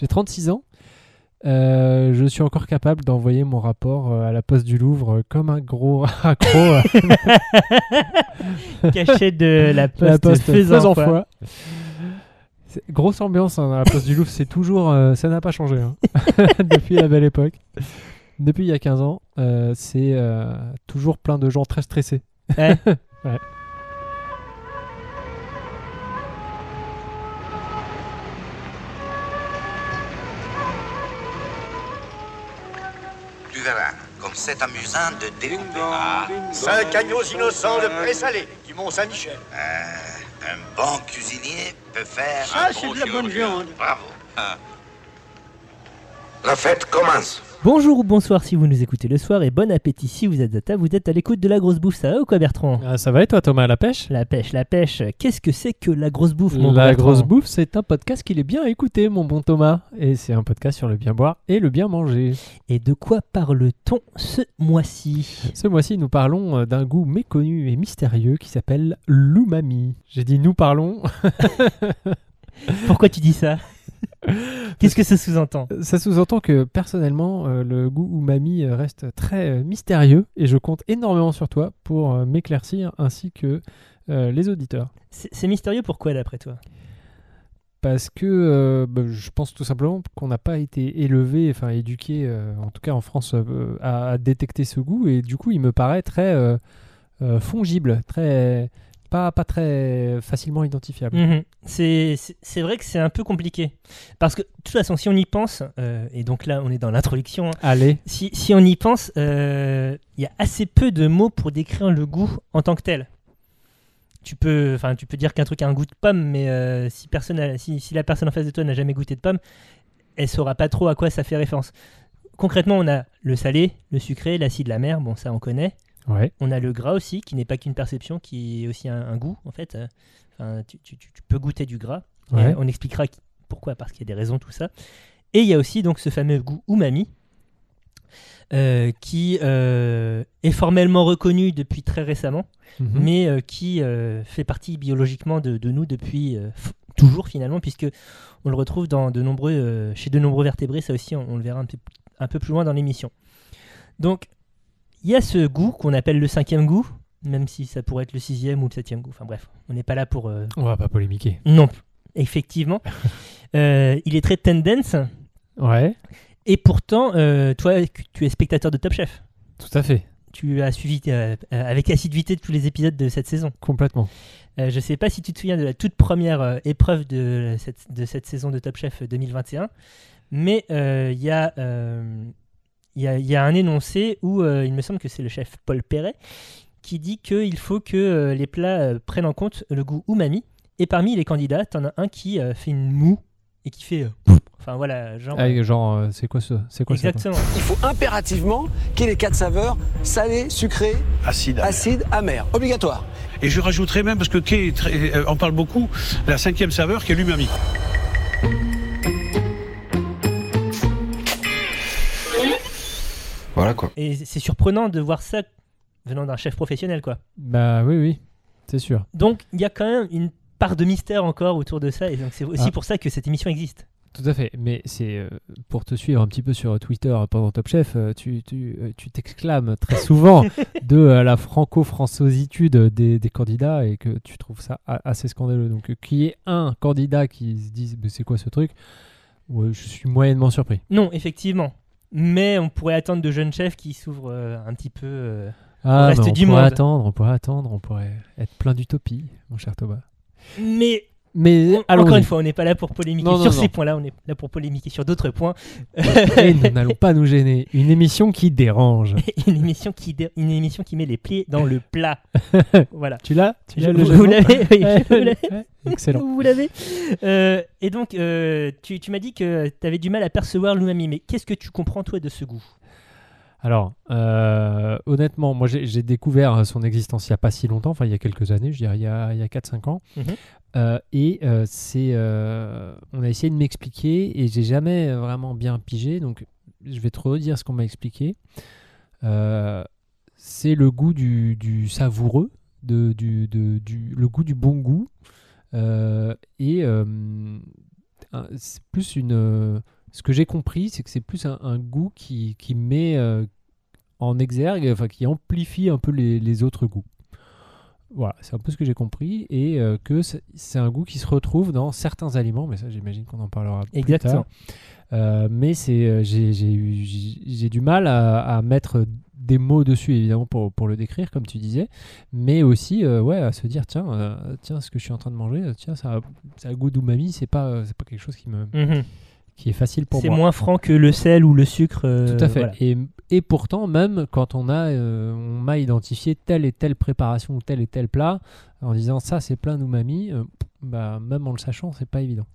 J'ai 36 ans. Euh, je suis encore capable d'envoyer mon rapport euh, à la poste du Louvre euh, comme un gros accro Caché de la poste, la poste faisant faisant foi. Grosse ambiance hein, à la poste du Louvre, c'est toujours, euh, ça n'a pas changé hein. depuis la belle époque. Depuis il y a 15 ans, euh, c'est toujours plein de gens très stressés. Ouais. Ouais. Comme c'est amusant de découper. Ah, Cinq agneaux innocents de présalé du Mont-Saint-Michel. Euh, un bon cuisinier peut faire. Ah, un c'est bon de la bonne viande. Bravo. La fête commence. Bonjour ou bonsoir si vous nous écoutez le soir et bon appétit si vous êtes à table. Vous êtes à l'écoute de la grosse bouffe, ça va ou quoi Bertrand Ah, ça va et toi Thomas, la pêche? La pêche, la pêche. Qu'est-ce que c'est que la grosse bouffe, mon La Bertrand grosse bouffe, c'est un podcast qu'il est bien à écouter, mon bon Thomas. Et c'est un podcast sur le bien boire et le bien manger. Et de quoi parle-t-on ce mois-ci? Ce mois-ci, nous parlons euh, d'un goût méconnu et mystérieux qui s'appelle l'umami. J'ai dit nous parlons. Pourquoi tu dis ça? Qu'est-ce que ça sous-entend? Ça sous-entend que personnellement, euh, le goût umami euh, reste très euh, mystérieux et je compte énormément sur toi pour euh, m'éclaircir ainsi que les auditeurs. C'est mystérieux pourquoi d'après toi? Parce que bah, je pense tout simplement qu'on n'a pas été élevé, enfin éduqué, en tout cas en France, à, à détecter ce goût et du coup il me paraît très fongible, très pas, pas très facilement identifiable. Mhm. C'est vrai que c'est un peu compliqué. Parce que, de toute façon, si on y pense, euh, et donc là, on est dans l'introduction, hein, Allez, si, si on y pense, euh, il y a assez peu de mots pour décrire le goût en tant que tel. Tu peux, tu peux dire qu'un truc a un goût de pomme, mais euh, si, personne a- si, si la personne en face de toi n'a jamais goûté de pomme, elle saura pas trop à quoi ça fait référence. Concrètement, on a le salé, le sucré, l'acide, la mer, bon, ça on connaît. Ouais, On a le gras aussi, qui n'est pas qu'une perception, qui est aussi un, un goût, en fait. Enfin, tu, tu- tu- tu peux goûter du gras. Ouais. on expliquera pourquoi, parce qu'il y a des raisons, tout ça. Et il y a aussi donc ce fameux goût umami, euh, qui euh, est formellement reconnu depuis très récemment, Mhm. mais euh, qui fait partie biologiquement de, de nous depuis toujours finalement, puisque on le retrouve dans de nombreux, chez de nombreux vertébrés. Ça aussi, on, on le verra un peu, un peu plus loin dans l'émission. Donc, il y a ce goût qu'on appelle le cinquième goût, même si ça pourrait être le sixième ou le septième goût. Enfin bref, on n'est pas là pour euh, on va pas polémiquer. non, effectivement. Euh, il est très tendance. Ouais, Et pourtant, euh, toi, tu es spectateur de Top Chef. tout à fait, Tu as suivi euh, avec assiduité tous les épisodes de cette saison. complètement. Je ne sais pas si tu te souviens de la toute première épreuve de cette, de cette saison de Top Chef 2021, mais il y, a, il y, a, il y a un énoncé où euh, il me semble que c'est le chef Paul Perret qui dit qu'il faut que euh, les plats euh, prennent en compte le goût umami. Et parmi les candidats, tu en as un qui euh, fait une moue et qui fait. euh, enfin voilà, genre. Ah, genre, euh, c'est quoi ça C'est quoi ça exactement. Il faut impérativement qu'il y ait les quatre saveurs salé, sucré, Acide. acide, amer. Obligatoire. Et je rajouterais même, parce que euh, on parle beaucoup, la cinquième saveur qui est l'umami. Voilà quoi. Et c'est surprenant de voir ça venant d'un chef professionnel, quoi. Bah oui, oui, c'est sûr. Donc il y a quand même une part de mystère encore autour de ça, et donc c'est aussi Ah. pour ça que cette émission existe. Tout à fait, mais c'est euh, pour te suivre un petit peu sur Twitter pendant Top Chef, euh, tu tu, euh, tu t'exclames très souvent de euh, la franco-françositude des, des candidats et que tu trouves ça a- assez scandaleux. Donc qu'il y ait un candidat qui se dise mais c'est quoi ce truc? Ouais, Je suis moyennement surpris. Non, effectivement. Mais on pourrait attendre de jeunes chefs qui s'ouvrent euh, un petit peu. euh, Ah, reste mais on du pourrait monde. attendre, on pourrait attendre, on pourrait être plein d'utopie, mon cher Thomas. Mais Mais encore une fois, on n'est pas là pour polémiquer Non, non, sur non. ces points-là, on est là pour polémiquer sur d'autres points. Et nous n'allons pas nous gêner. Une émission qui dérange. une émission qui dé- une émission qui met les pieds dans le plat. voilà. Tu l'as Tu l'as le Vous, l'avez oui, Ouais, Excellent. Vous l'avez Euh, Et donc, euh, tu, tu m'as dit que tu avais du mal à percevoir l'umami, mais qu'est-ce que tu comprends, toi, de ce goût? Alors, euh, honnêtement, moi j'ai découvert son existence il n'y a pas si longtemps, enfin il y a quelques années, je dirais il y a, a 4-5 ans. Mhm. Euh, et euh, c'est, euh, on a essayé de m'expliquer et j'ai jamais vraiment bien pigé, donc je vais te redire ce qu'on m'a expliqué. C'est le goût du, savoureux, de, de- du- le goût du bon goût. Et c'est plus une. ce que j'ai compris, c'est que c'est plus un, goût qui, met en exergue, enfin qui amplifie un peu les autres goûts. Voilà, c'est un peu ce que j'ai compris et euh, que c'est un goût qui se retrouve dans certains aliments, mais ça j'imagine qu'on en parlera plus Exactement. tard. Euh, mais c'est euh, j'ai du mal à, à mettre des mots dessus évidemment pour, pour le décrire comme tu disais, mais aussi euh, ouais à se dire tiens tiens ce que je suis en train de manger tiens ça ça a goût d'umami c'est pas c'est pas quelque chose qui me Mhm. Qui est facile pour C'est moi. moins franc que le sel ou le sucre. euh, Tout à fait. voilà. Et, et pourtant, même quand on a, euh, on m'a identifié telle et telle préparation ou tel et tel plat, en disant ça c'est plein d'umami, euh, bah, même en le sachant, c'est pas évident.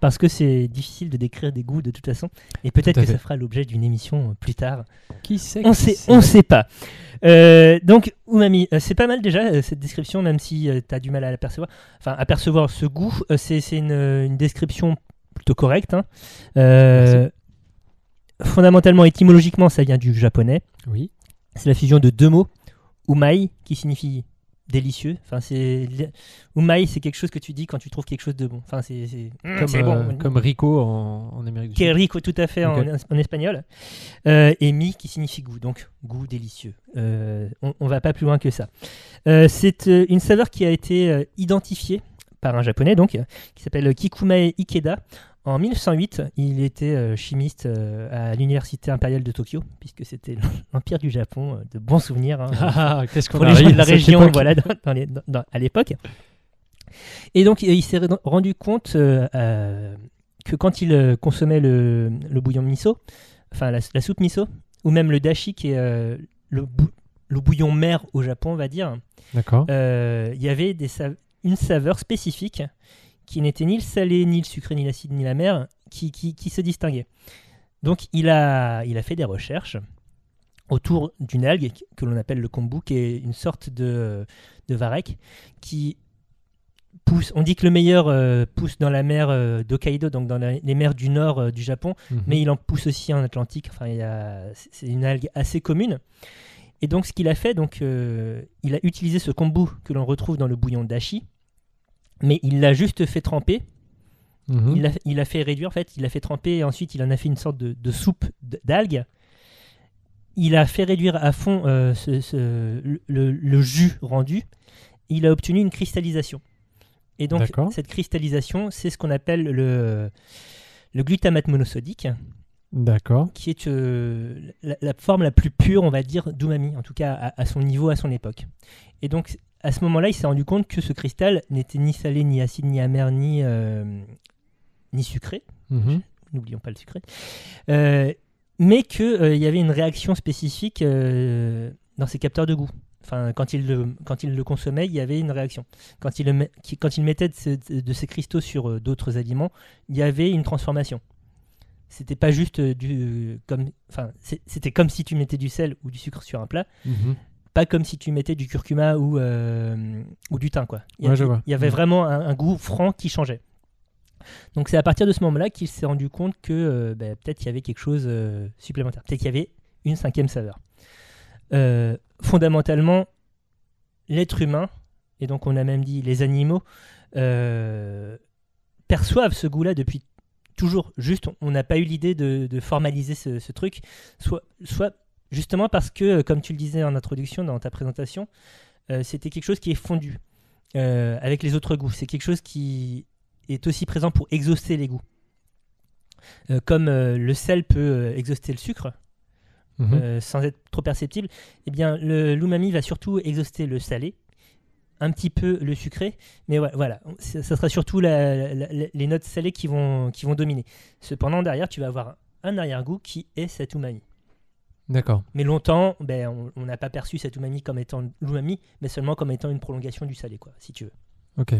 Parce que c'est difficile de décrire des goûts de toute façon. Et peut-être que ça fera l'objet d'une émission euh, plus tard. Qui sait On qui sait, sait on sait pas. Euh, donc, umami, c'est pas mal déjà cette description, même si tu as du mal à l'apercevoir. Enfin, apercevoir ce goût, c'est c'est une, une description plutôt correcte. hein. Euh, fondamentalement, étymologiquement, ça vient du japonais. Oui. C'est la fusion de deux mots, umai, qui signifie délicieux. Enfin, c'est umai, c'est quelque chose que tu dis quand tu trouves quelque chose de bon. Enfin, c'est c'est- Mm, Comme, euh, bon. comme Rico en, en Amérique du Sud. rico tout à fait en, espagnol. Euh, et mi qui signifie goût, donc goût délicieux. Euh, on, on va pas plus loin que ça. C'est une saveur qui a été identifiée par un japonais, donc, qui s'appelle Kikumae Ikeda. En 1908, il était euh, chimiste euh, à l'université impériale de Tokyo, puisque c'était l'empire du Japon, euh, de bons souvenirs. hein, Ah, qu'est-ce qu'on pour les gens de la région, voilà, dans- dans les- dans- dans- à l'époque. Et donc, il s'est re- rendu compte euh, que quand il consommait le, le bouillon miso, enfin la, la soupe miso, ou même le dashi, qui est euh, le, bou- le bouillon mer au Japon, on va dire, euh, il y avait des une saveur spécifique qui n'était ni le salé, ni le sucré, ni l'acide, ni la mer, qui, qui, qui se distinguait. Donc il a, il a fait des recherches autour d'une algue que l'on appelle le kombu, qui est une sorte de, de varech qui pousse. On dit que le meilleur euh, pousse dans la mer euh, d'Hokkaido, donc dans la- les mers du nord euh, du Japon, Mhm. mais il en pousse aussi en Atlantique. Enfin, c'est une algue assez commune. Et donc, ce qu'il a fait, donc, euh, il a utilisé ce kombu que l'on retrouve dans le bouillon dashi, mais il l'a juste fait tremper. Mhm. Il a fait réduire, en fait, il l'a fait tremper et ensuite il en a fait une sorte de, de soupe d'algues. Il a fait réduire à fond euh, ce- ce- le, jus rendu. Il a obtenu une cristallisation. Et donc, cette cristallisation, c'est ce qu'on appelle le, le glutamate monosodique D'accord. qui est euh, la, la forme la plus pure, on va dire, d'umami, en tout cas à, à son niveau, à son époque. Et donc, à ce moment-là, il s'est rendu compte que ce cristal n'était ni salé, ni acide, ni amer, ni, euh, ni sucré. Mhm. N'oublions pas le sucré. Euh, mais qu'il y avait une réaction spécifique euh, dans ses capteurs de goût. Enfin, quand il, le, quand il le consommait, il y avait une réaction. Quand il, le quand il mettait de, ce- de ces cristaux sur euh, d'autres aliments, il y avait une transformation. C'était pas juste euh, du comme, enfin, c'était comme si tu mettais du sel ou du sucre sur un plat, Mhm. Pas comme si tu mettais du curcuma ou euh, ou du thym quoi. Il y, Ouais, il avait Mhm. vraiment un, un goût franc qui changeait. Donc c'est à partir de ce moment-là qu'il s'est rendu compte que euh, ben, peut-être qu'il y avait quelque chose euh, supplémentaire, peut-être qu'il y avait une cinquième saveur. Euh, fondamentalement, l'être humain, et donc on a même dit les animaux, perçoivent ce goût-là depuis toujours. Juste, on- on n'a pas eu l'idée de, de formaliser ce, ce truc, soit, soit justement parce que, euh, comme tu le disais en introduction dans ta présentation, euh, c'était quelque chose qui est fondu euh, avec les autres goûts. C'est quelque chose qui est aussi présent pour exhauster les goûts. Euh, comme le sel peut exhauster le sucre, Mhm. sans être trop perceptible, eh bien le l'umami va surtout exhauster le salé, un petit peu le sucré, mais ouais, voilà, ça ça sera surtout la- la- la- les notes salées qui vont, qui vont dominer. Cependant, derrière, tu vas avoir un arrière-goût qui est cet umami. D'accord. Mais longtemps, ben, on- n'a pas perçu cet umami comme étant l'umami, mais seulement comme étant une prolongation du salé, quoi, si tu veux. Ok.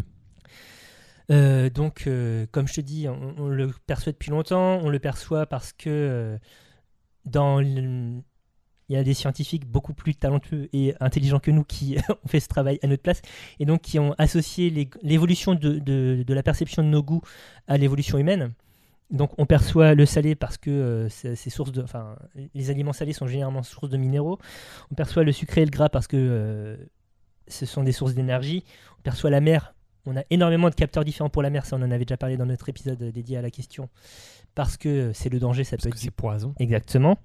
Euh, donc, euh, comme je te dis, on, on le perçoit depuis longtemps. On le perçoit parce que euh, dans le- il y a des scientifiques beaucoup plus talentueux et intelligents que nous qui ont fait ce travail à notre place et donc qui ont associé l'évolution de, de- de la perception de nos goûts à l'évolution humaine. Donc, on perçoit le salé parce que euh, c'est source de, enfin, les aliments salés sont généralement source de minéraux. On perçoit le sucré et le gras parce que euh, ce sont des sources d'énergie. On perçoit la mer on a énormément de capteurs différents pour la mer, ça on en avait déjà parlé dans notre épisode dédié à la question, parce que c'est le danger, ça Parce peut que être c'est poison. Exactement.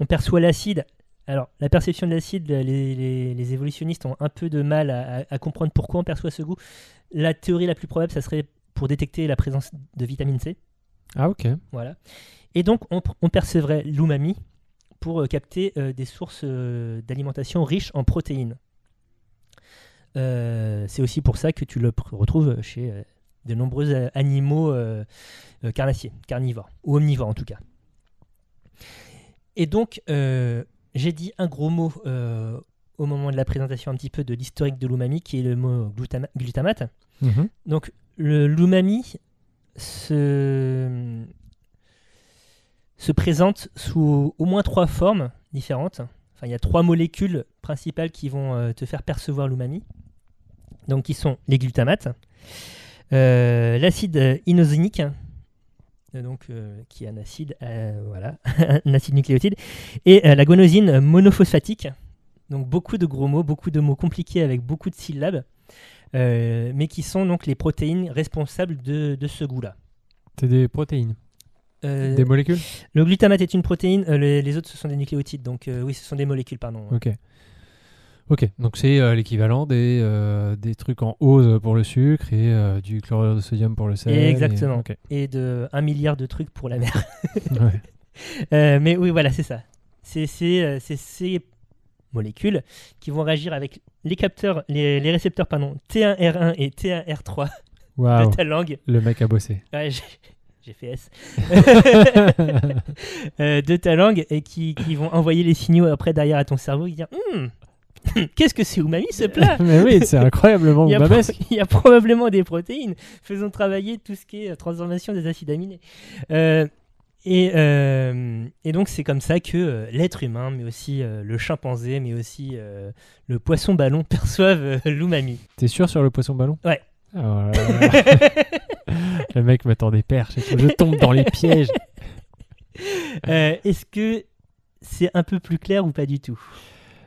On perçoit l'acide. Alors, la perception de l'acide, les, les- les évolutionnistes ont un peu de mal à, à- à comprendre pourquoi on perçoit ce goût. La théorie la plus probable, ça serait pour détecter la présence de vitamine C. Ah, ok. Voilà. Et donc, on, on percevrait l'umami pour euh, capter euh, des sources euh, d'alimentation riches en protéines. C'est aussi pour ça que tu le retrouves chez de nombreux animaux carnassiers, carnivores, ou omnivores en tout cas. Et donc, euh, j'ai dit un gros mot euh, au moment de la présentation un petit peu de l'historique de l'umami, qui est le mot glutama- glutamate. Mhm. Donc, le l'umami se, se présente sous au moins trois formes différentes. Il y a trois molécules principales qui vont euh, te faire percevoir l'umami. Donc, qui sont les glutamates, euh, l'acide euh, inosinique, qui est un acide, voilà, un acide nucléotide, et la guanosine monophosphatique. Donc, beaucoup de gros mots, beaucoup de mots compliqués avec beaucoup de syllabes. Euh, mais qui sont donc les protéines responsables de, de ce goût-là. C'est des protéines. Euh, Des molécules le glutamate est une protéine, euh, les, les autres ce sont des nucléotides, donc euh, oui, ce sont des molécules, pardon. Ok. Ok, donc c'est l'équivalent des, des trucs en ose pour le sucre et du chlorure de sodium pour le sel. et- Exactement. Et de 1 milliard de trucs pour la mer. Ouais. Mais oui, voilà, c'est ça. C'est ces molécules qui vont réagir avec les capteurs, les, les récepteurs pardon, T1R1 et T1R3 Waouh, de ta langue. le mec a bossé. Ouais, j'ai- fait S. Euh, de ta langue et qui, qui vont envoyer les signaux après derrière à ton cerveau et dire Hum, Qu'est-ce que c'est umami ce plat? Mais oui, c'est incroyablement il y, il y a probablement des protéines. Faisons travailler tout ce qui est euh, transformation des acides aminés. Euh, et, euh, et donc c'est comme ça que euh, l'être humain, mais aussi euh, le chimpanzé, mais aussi le poisson ballon perçoivent l'umami. T'es sûr sur le poisson ballon? Ouais. Ah, voilà. le mec me tend des perches. Je tombe dans les pièges. Est-ce que c'est un peu plus clair ou pas du tout?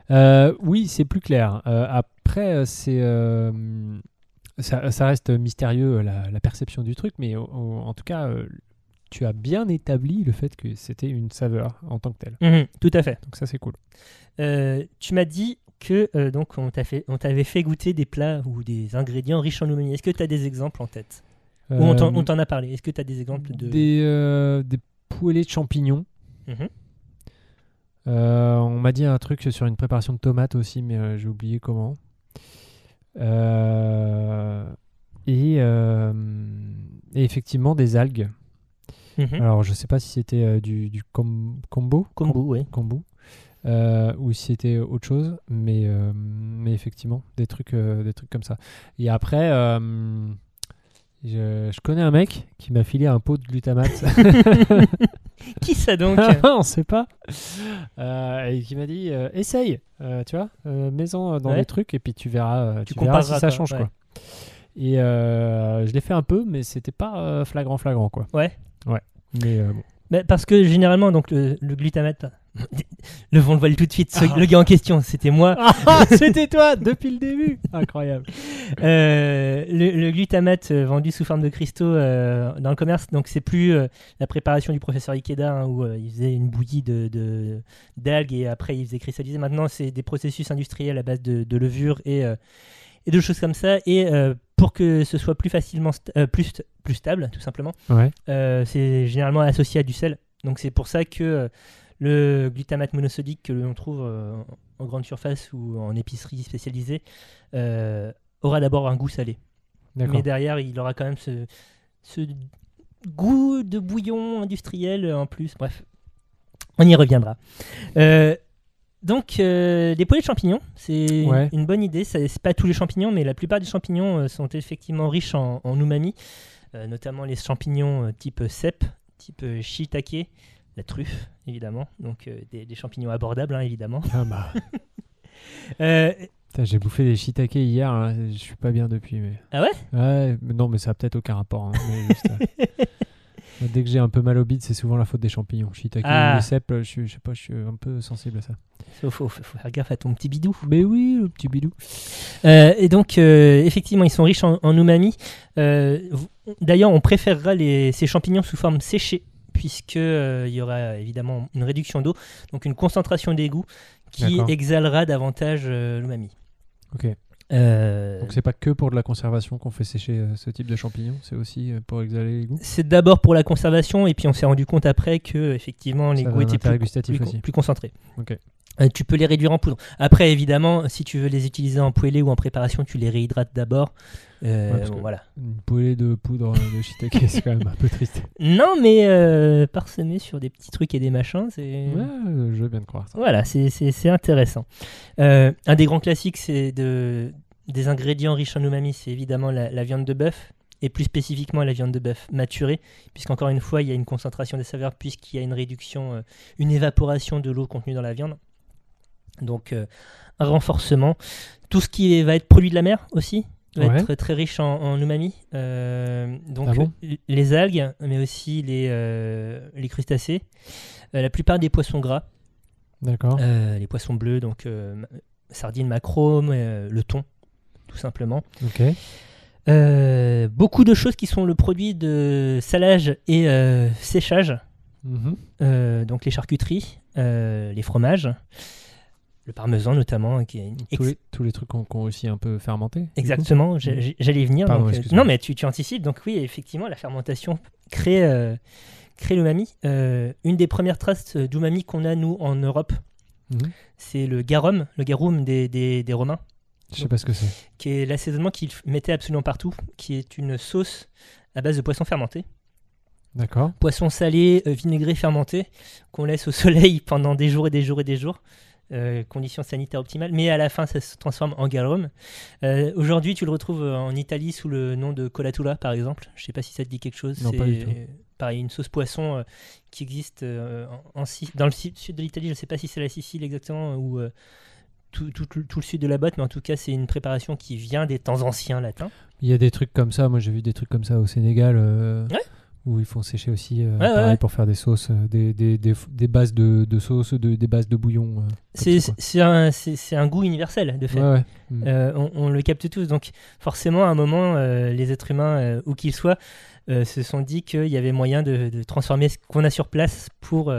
Oui, c'est plus clair. Après, c'est ça, ça reste mystérieux la, la perception du truc, mais en tout cas, tu as bien établi le fait que c'était une saveur en tant que telle. Mhm, Tout à fait. Donc ça, c'est cool. Euh, tu m'as dit que euh, donc on fait, t'avait fait goûter des plats ou des ingrédients riches en umami. Est-ce que tu as des exemples en tête? Ou on t'en Euh, t'en a parlé Est-ce que tu as des exemples de des, des poêlés de champignons. Mhm. On m'a dit un truc sur une préparation de tomates aussi, mais j'ai oublié comment. Et, et effectivement des algues. Mhm. Alors je sais pas si c'était euh, du, du com- combo, Kombu, oui. kombu, euh, ou si c'était autre chose, mais, euh, mais effectivement des trucs, des trucs comme ça. Et après, je, je connais un mec qui m'a filé un pot de glutamate. Qui ça donc? On sait pas. Euh, et qui m'a dit euh, essaye, euh, tu vois, mets-en dans Ouais. les trucs et puis tu verras, Tu tu verras si ça change ouais. quoi. Et je l'ai fait un peu, mais c'était pas flagrant flagrant quoi. Ouais. Ouais. Mais euh, bon. Bah, Parce que généralement, donc le, le glutamate, levons le voile tout de suite. ce- Ah. Le gars en question, c'était moi. Ah, c'était toi depuis le début. Incroyable. Euh, le, le glutamate euh, vendu sous forme de cristaux euh, dans le commerce, donc c'est plus la préparation du professeur Ikeda hein, où il faisait une bouillie de d'algues et après il faisait cristalliser. Maintenant, c'est des processus industriels à base de, de levure et, et de choses comme ça. Et pour que ce soit plus facilement sta- euh, plus, plus stable, tout simplement, Ouais. euh, c'est généralement associé à du sel. Donc c'est pour ça que euh, le glutamate monosodique que l'on trouve en grande surface ou en épicerie spécialisée aura d'abord un goût salé. Mais derrière, il aura quand même ce, ce goût de bouillon industriel en plus. Bref, on y reviendra. Euh, donc, euh, des poêlés de champignons, c'est Ouais. une bonne idée. C'est pas tous les champignons, mais la plupart des champignons euh, sont effectivement riches en, en umami, euh, notamment les champignons euh, type cèpe, type shiitake, la truffe évidemment, donc des, des champignons abordables hein, évidemment. Ah bah. J'ai bouffé des shiitake hier, hein, je suis pas bien depuis. Mais... Ah ouais? Non, mais ça a peut-être aucun rapport. hein, mais juste, Dès que j'ai un peu mal au bide, c'est souvent la faute des champignons. Shiitake Ah. les cèpes, je, suis- je sais pas, je suis un peu sensible à ça. Faut, faut- faut faire gaffe à ton petit bidou. Mais oui, le petit bidou. Euh, et donc, euh, effectivement, ils sont riches en, en umami. Euh, D'ailleurs, on préférera les, ces champignons sous forme séchée, puisque euh, il y aura évidemment une réduction d'eau, donc une concentration d'égout qui exhalera davantage euh, l'umami. Ok. Euh, Donc c'est pas que pour de la conservation qu'on fait sécher euh, ce type de champignons, c'est aussi euh, pour exhaler les goûts. c'est d'abord pour la conservation, et puis on s'est rendu compte après que effectivement les Ça goûts étaient plus, plus, concentrés. Euh, tu peux les réduire en poudre. Après, évidemment, si tu veux les utiliser en poêlée ou en préparation, tu les réhydrates d'abord. Euh, Ouais, bon, voilà. Une poêlée de poudre de shiitake, c'est quand même un peu triste. Non, mais euh, parsemé sur des petits trucs et des machins, c'est. Ouais, je veux bien te croire. ça. Voilà, c'est- intéressant. Euh, un des grands classiques, c'est de, des ingrédients riches en umami, c'est évidemment la, la viande de bœuf, et plus spécifiquement la viande de bœuf maturée, puisqu'encore une fois, il y a une concentration des saveurs, puisqu'il y a une réduction, euh, une évaporation de l'eau contenue dans la viande. Donc, euh, un renforcement. Tout ce qui va être produit de la mer aussi va Ouais. être très riche en, en umami. Euh, donc, Ah bon euh, les algues, mais aussi les, euh, les crustacés, Euh, la plupart des poissons gras. D'accord. Euh, les poissons bleus, donc euh, sardines, euh, le thon, tout simplement. Ok. Euh, beaucoup de choses qui sont le produit de salage et euh, séchage, Mhm. Euh, donc les charcuteries, euh, les fromages, le parmesan notamment, qui est une Tous, ex- les, tous les trucs qu'on qu'on aussi un peu fermenté. Exactement, j'ai- j'allais y venir. Pardon, donc, euh, non, mais tu, tu anticipes. Donc, oui, effectivement, la fermentation crée, euh, crée l'umami. Euh, une des premières traces d'umami qu'on a, nous, en Europe, Mhm. c'est le garum, le garum des, des, des Romains. Je sais pas ce que c'est. qui est l'assaisonnement qu'ils mettaient absolument partout, qui est une sauce à base de poisson fermenté. D'accord. Poisson salé, euh, vinaigré, fermenté, qu'on laisse au soleil pendant des jours et des jours et des jours. Euh, conditions sanitaires optimales, mais à la fin ça se transforme en garum. Euh, Aujourd'hui, tu le retrouves euh, en Italie sous le nom de colatula, par exemple. Je sais pas si ça te dit quelque chose. Non, pas du tout. pareil, une sauce poisson euh, qui existe en, en dans le sud de l'Italie. Je sais pas si c'est la Sicile exactement ou tout, tout- tout- tout le sud de la botte, mais en tout cas, c'est une préparation qui vient des temps anciens latins. Il y a des trucs comme ça. Moi, j'ai vu des trucs comme ça au Sénégal. Ouais. Où ils font sécher aussi, euh, ouais, pareil, ouais. pour faire des sauces, euh, des, des, des, des bases de, de sauce, de, des bases de bouillon. euh, C'est un, un goût universel, de fait. Ouais. Mm. Euh, on, on le capte tous. Donc, forcément, à un moment, les êtres humains, où qu'ils soient, se sont dit qu'il y avait moyen de, de transformer ce qu'on a sur place pour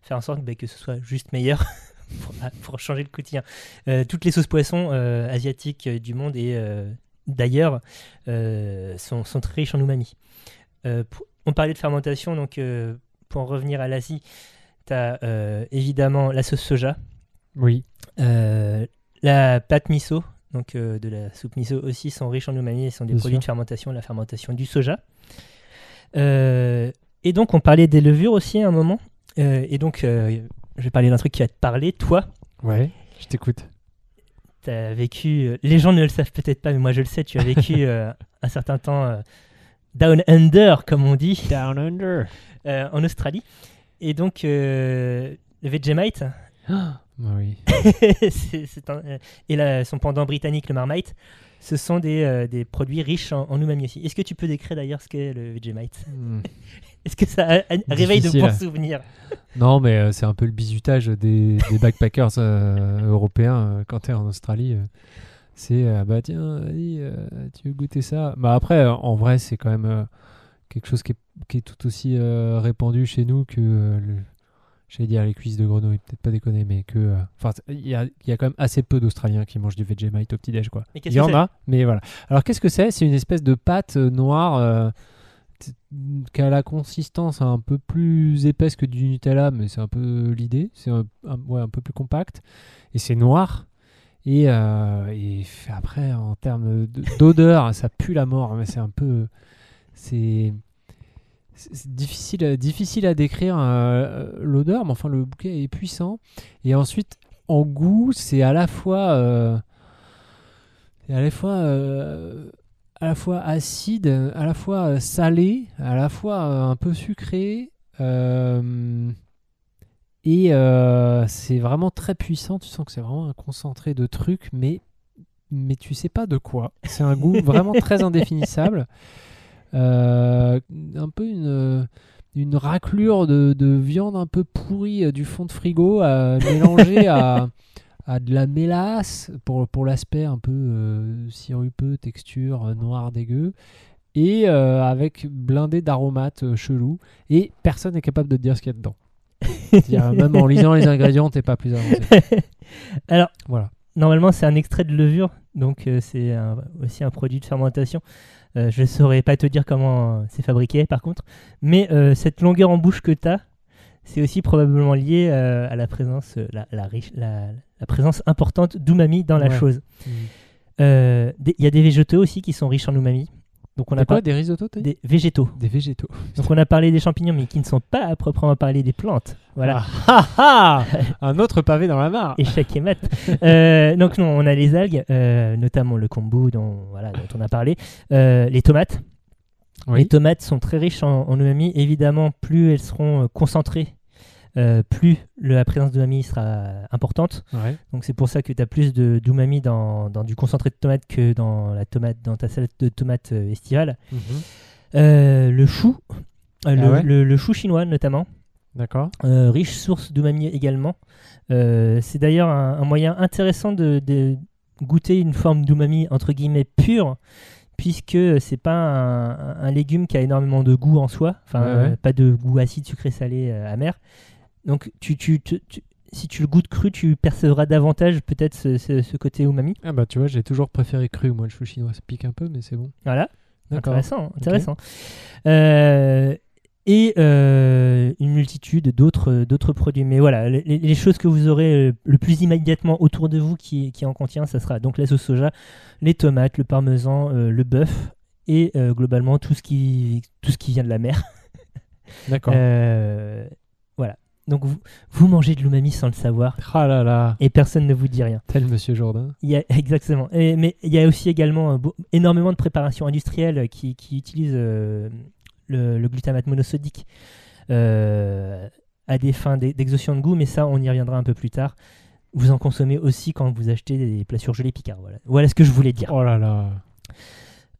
faire en sorte bah, que ce soit juste meilleur. pour, ah, pour changer le quotidien. Toutes les sauces poissons asiatiques du monde et d'ailleurs sont, sont très riches en umami. Pour- on parlait de fermentation, donc euh, pour en revenir à l'Asie, tu as évidemment la sauce soja, Oui. euh, la pâte miso, donc euh, de la soupe miso aussi, sont riches en umami et sont des Bien produits sûr. de fermentation, la fermentation du soja. Euh, et donc, on parlait des levures aussi à un moment. Euh, et donc, euh, je vais parler d'un truc qui va te parler. Toi, Ouais. Je t'écoute. tu as vécu, euh, les gens ne le savent peut-être pas, mais moi je le sais, tu as vécu euh, un certain temps euh, down under, comme on dit, Down under. euh, en Australie. Et donc, euh, le Vegemite, Ah oui. c'est- c'est un- euh, et son pendant britannique, le Marmite, ce sont des, euh, des produits riches en, en umami aussi. Est-ce que tu peux décrire d'ailleurs ce qu'est le Vegemite Mm. Est-ce que ça réveille de bons souvenirs Non, mais euh, c'est un peu le bizutage des, des backpackers euh, européens euh, quand tu es en Australie. C'est euh, bah tiens, vas-y, euh, tu veux goûter ça? Bah après, euh, en vrai, c'est quand même euh, quelque chose qui est, qui est tout aussi répandu chez nous que le. J'allais dire les cuisses de grenouille, peut-être pas déconner, mais que. Enfin, il y a, il y a quand même assez peu d'Australiens qui mangent du Vegemite au petit-déj, quoi. Mais Il y en a, mais voilà. Alors qu'est-ce que c'est? C'est une espèce de pâte noire qui a la consistance un peu plus épaisse que du Nutella, mais c'est un peu l'idée. C'est un, un- ouais, un peu plus compact. Et c'est noir. Et, euh, après, en termes de- d'odeur, ça pue la mort. Mais c'est un peu. C'est. Difficile, difficile à décrire euh, l'odeur, mais enfin le bouquet est puissant. Et ensuite, en goût, c'est à la fois, euh, à la fois, euh, à la fois acide, à la fois euh, salé, à la fois euh, un peu sucré. euh, et euh, c'est vraiment très puissant. Tu sens que c'est vraiment un concentré de trucs, mais mais tu sais pas de quoi. C'est un goût vraiment très indéfinissable. euh, un peu une, une raclure de, de viande un peu pourrie euh, du fond de frigo euh, mélangée à, à de la mélasse pour, pour l'aspect un peu euh, sirupeux, texture euh, noire dégueu. Et avec blindé d'aromates chelous. Et personne n'est capable de te dire ce qu'il y a dedans. Même en lisant les ingrédients, t'es pas plus avancé. Alors, Voilà. Normalement, c'est un extrait de levure, donc euh, c'est aussi un produit de fermentation. Euh, je ne saurais pas te dire comment c'est fabriqué, par contre. Mais euh, cette longueur en bouche que tu as, c'est aussi probablement lié euh, à la présence, la, la riche- la- la présence importante d'umami dans la Ouais. chose. Mm. Euh, des- Il y a des végétaux aussi qui sont riches en umami. Donc on a quoi pas Des risottos des végétaux. Des végétaux. Donc on a parlé des champignons, mais qui ne sont pas à proprement parler des plantes. Voilà. Ah, ah, ah Un autre pavé dans la mare. échec et mat. Euh, donc non, on a les algues, euh, notamment le kombu dont, voilà, dont on a parlé, Euh, les tomates. Oui. Les tomates sont très riches en, en umami. Évidemment, plus elles seront concentrées, euh, plus le- la présence d'umami sera importante. Ouais. Donc c'est pour ça que tu as plus d'umami dans, dans du concentré de tomate que dans la tomate dans ta salade de tomates euh, estivale. Mhm. Euh, le chou, euh, Ah le, ouais le- le chou chinois notamment. D'accord. Riche source d'umami également. C'est d'ailleurs un, un moyen intéressant de, de goûter une forme d'umami entre guillemets pure, puisque c'est pas un, un légume qui a énormément de goût en soi, enfin Ouais, ouais. euh, pas de goût acide, sucré, salé, euh, amer. Donc tu, tu, tu- tu- si tu le goûtes cru, tu percevras davantage peut-être ce, ce- ce côté umami. Ah bah tu vois, j'ai toujours préféré cru, moi le chou chinois. Ça pique un peu, mais c'est bon. Voilà. Intéressant, intéressant. Euh, et euh, une multitude d'autres d'autres produits. Mais voilà, les, les choses que vous aurez euh, le plus immédiatement autour de vous qui, qui en contient, ça sera donc la sauce soja, les tomates, le parmesan, euh, le bœuf et globalement tout ce qui tout ce qui vient de la mer. D'accord. Donc vous, vous mangez de l'umami sans le savoir Ah là là, et personne ne vous dit rien. tel Monsieur Jourdain. Il y a, exactement. Et- mais il y a aussi également un beau- énormément de préparations industrielles qui, qui utilisent euh, le, le glutamate monosodique euh, à des fins d'e- d'exhaustion de goût, mais ça, on y reviendra un peu plus tard. Vous en consommez aussi quand vous achetez des plats surgelés Picard. Voilà, voilà ce que je voulais dire. Oh là là.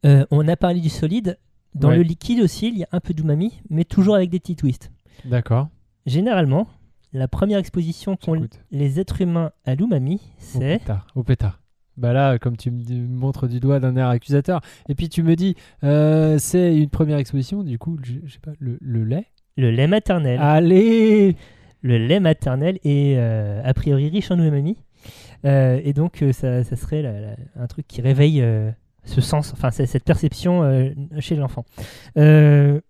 Euh, on a parlé du solide. Dans Ouais. le liquide aussi, il y a un peu d'umami, mais toujours avec des petits twists. D'accord. Généralement, la première exposition qu'ont les êtres humains à l'umami, Au c'est pétard. Au pétard. Bah là, comme tu me montres du doigt d'un air accusateur, et puis tu me dis, euh, c'est une première exposition, du coup, je, sais pas, le, le lait? le lait maternel. Allez le lait maternel est euh, a priori riche en umami. Euh, et donc, ça, ça serait la- la- un truc qui réveille ce sens, enfin, cette perception chez l'enfant. Euh,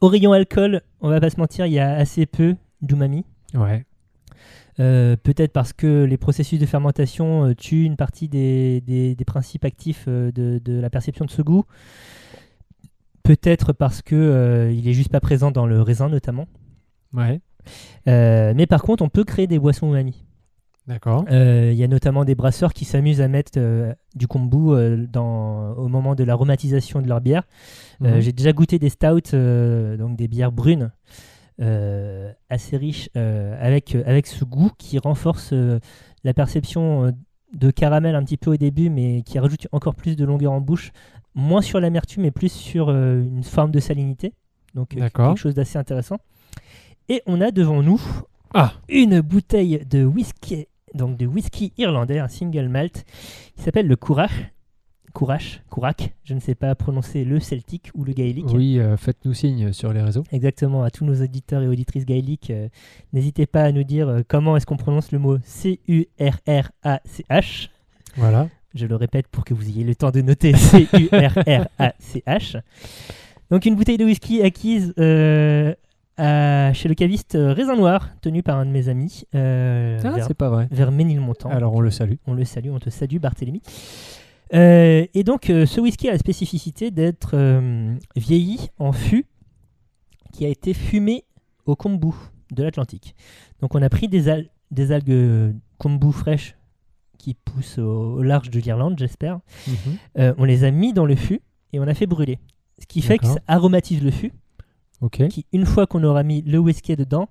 au rayon alcool, on va pas se mentir, il y a assez peu d'umami. Ouais. Euh, Peut-être parce que les processus de fermentation euh, tuent une partie des, des- des principes actifs euh, de, de la perception de ce goût. Peut-être parce que il est juste pas présent dans le raisin notamment. Ouais. Mais par contre, on peut créer des boissons umami. D'accord. Euh, Il y a notamment des brasseurs qui s'amusent à mettre euh, du kombu euh, dans, au moment de l'aromatisation de leur bière. Mhm. J'ai déjà goûté des stouts, donc des bières brunes, assez riches, avec, avec ce goût qui renforce la perception de caramel un petit peu au début, mais qui rajoute encore plus de longueur en bouche, moins sur l'amertume, mais plus sur une forme de salinité. Donc quelque chose d'assez intéressant. Et on a devant nous Ah. une bouteille de whisky, donc de whisky irlandais, un single malt, qui s'appelle le Courach. Courach, Courac, je ne sais pas prononcer le celtique ou le gaélique. Oui, euh, faites-nous signe sur les réseaux. Exactement, à tous nos auditeurs et auditrices gaéliques, euh, n'hésitez pas à nous dire euh, comment est-ce qu'on prononce le mot C-U-R-R-A-C-H. Voilà. Je le répète pour que vous ayez le temps de noter C-U-R-R-A-C-H. Donc une bouteille de whisky acquise euh, chez le caviste euh, Raisin Noir, tenu par un de mes amis, euh, Ah, vers, c'est pas vrai. vers Ménilmontant. Alors on le salue. On le salue, on te salue Barthélemy. Euh, et donc ce whisky a la spécificité d'être vieilli en fût qui a été fumé au kombu de l'Atlantique. Donc on a pris des, al- des algues kombu fraîches qui poussent au, au large de l'Irlande, j'espère. Mhm. On les a mis dans le fût et on a fait brûler. Ce qui fait que ça aromatise le fût, Qui une fois qu'on aura mis le whisky dedans,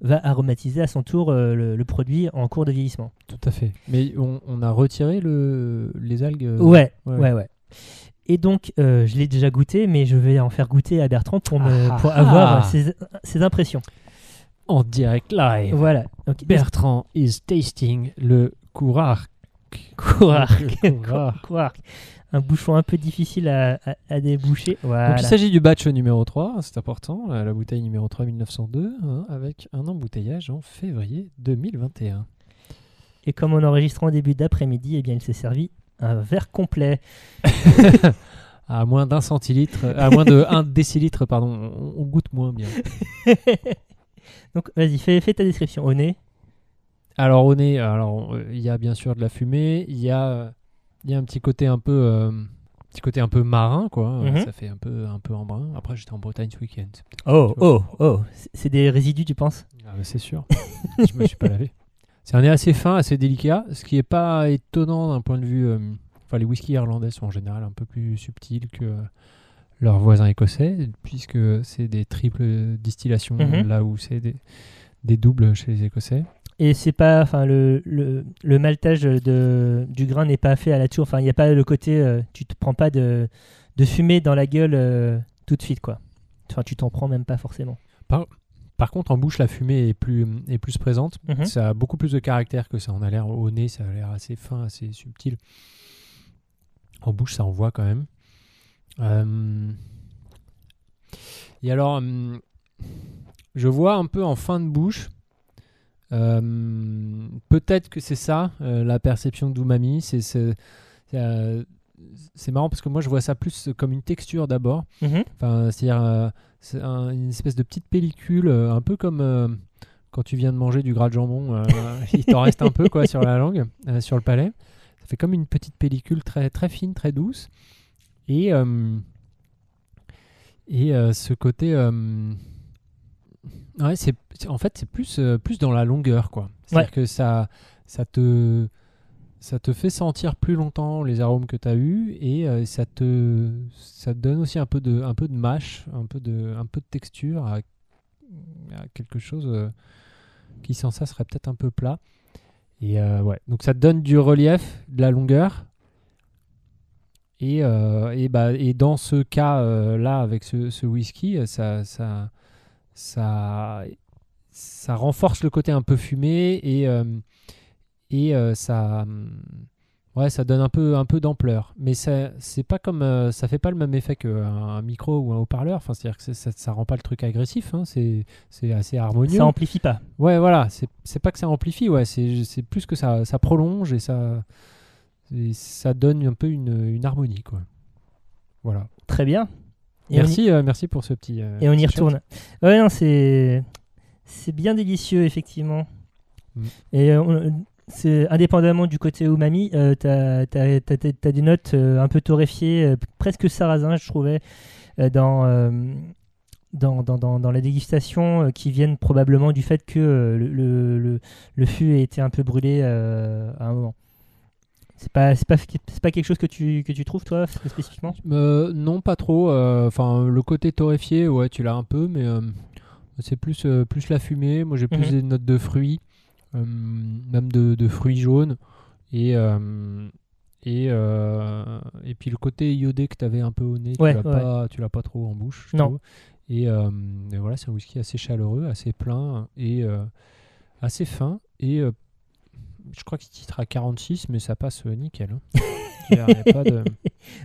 va aromatiser à son tour euh, le- le produit en cours de vieillissement. Tout à fait. Mais on, on a retiré le, les algues. euh, Ouais, ouais. ouais, ouais. Et donc, euh, je l'ai déjà goûté, mais je vais en faire goûter à Bertrand pour, me, Ah, pour ah. avoir euh, ses, ses impressions. En direct live. Voilà. Bertrand is tasting le. Le courard. Quark. Un bouchon un peu difficile à, à- à déboucher. Voilà. Donc il s'agit du batch numéro 3, c'est important, la, la bouteille numéro 3 1902, hein, avec un embouteillage en février 2021. Et comme on enregistre en début d'après-midi, eh bien, il s'est servi un verre complet. À moins d'un centilitre, à moins de 1 décilitre, pardon, on, on goûte moins bien. Donc, vas-y, fais, fais ta description. Au nez. Alors au nez, alors euh, il y a bien sûr de la fumée, il y a, euh, il y a un petit côté un peu, euh, petit côté un peu marin quoi. euh, Mhm. Ça fait un peu, un peu en brun. Après j'étais en Bretagne ce week-end. Oh, oh, oh. C'est- des résidus, tu penses? Ah, c'est sûr. Je me suis pas lavé. C'est un nez assez fin, assez délicat, ce qui est pas étonnant d'un point de vue. euh, Enfin, les whiskies irlandais sont en général un peu plus subtils que euh, leurs voisins écossais, puisque c'est des triples distillations, Mhm. là où c'est des, des doubles chez les Écossais. Et c'est pas, enfin, le, le, le maltage de, du grain n'est pas fait à la tour. Enfin, il n'y a pas le côté, euh, tu te prends pas de, de fumée dans la gueule euh, tout de suite, quoi. Enfin, tu t'en prends même pas forcément. Par contre, en bouche, la fumée est plus, est plus présente. Mhm. Ça a beaucoup plus de caractère que ça en a l'air au nez. Ça a l'air assez fin, assez subtil. En bouche, ça envoie quand même. Euh, Et alors, hum, je vois un peu en fin de bouche. Euh, Peut-être que c'est ça, euh, la perception d'umami. C'est euh, c'est marrant parce que moi, je vois ça plus comme une texture d'abord. Mhm. Enfin, c'est-à-dire c'est un- une espèce de petite pellicule, un peu comme quand tu viens de manger du gras de jambon, il t'en reste un peu quoi sur la langue, sur le palais. Ça fait comme une petite pellicule très très fine, très douce. Et et ce côté, ouais, c'est en fait c'est plus euh, plus dans la longueur quoi. C'est-à-dire que ça ça te ça te fait sentir plus longtemps les arômes que tu as eus et euh, ça te ça te donne aussi un peu de un peu de mâche, un peu de un peu de texture à, à quelque chose euh, qui sans ça serait peut-être un peu plat. Et ouais, donc ça te donne du relief, de la longueur. Et, et, bah, et dans ce cas-là, avec ce, ce whisky, ça, ça, ça, ça renforce le côté un peu fumé et, euh, et euh, ça, ouais, ça donne un peu, un peu d'ampleur. Mais ça, c'est pas comme, euh, ça fait pas le même effet qu'un micro ou un haut-parleur. Enfin, c'est-à-dire que ça, ça rend pas le truc agressif. hein. C'est, c'est assez harmonieux. Ça amplifie pas. Ouais, voilà, c'est c'est pas que ça amplifie, ouais, c'est c'est plus que ça, ça prolonge et ça, et ça donne un peu une, une harmonie, quoi. Voilà. Très bien. Et on y- Merci, euh, merci pour ce petit. euh, Et on y retourne. Ouais, non, c'est c'est bien délicieux effectivement. Mm. Et euh, on- c'est indépendamment du côté umami, euh, t'as t'as- t'as des notes un peu torréfiées, presque sarrasin, je trouvais, dans, dans, dans, dans, dans la dégustation, euh, qui viennent probablement du fait que euh, le, le, le, le fût a été un peu brûlé euh, à un moment. C'est pas, c'est pas, c'est pas quelque chose que tu, que tu trouves, toi, spécifiquement? Euh, non, pas trop. euh, Enfin, le côté torréfié, ouais, tu l'as un peu, mais euh, c'est plus, plus la fumée. Moi, j'ai plus Mhm. des notes de fruits, même de, de fruits jaunes. Et, et, et puis le côté iodé que tu avais un peu au nez, Ouais, tu l'as ouais. pas, tu l'as pas trop en bouche. je Non. Et, et voilà, c'est un whisky assez chaleureux, assez plein et assez fin. Et je crois qu'il titre à 46, mais ça passe euh, nickel. hein. Il y a- il y a pas de...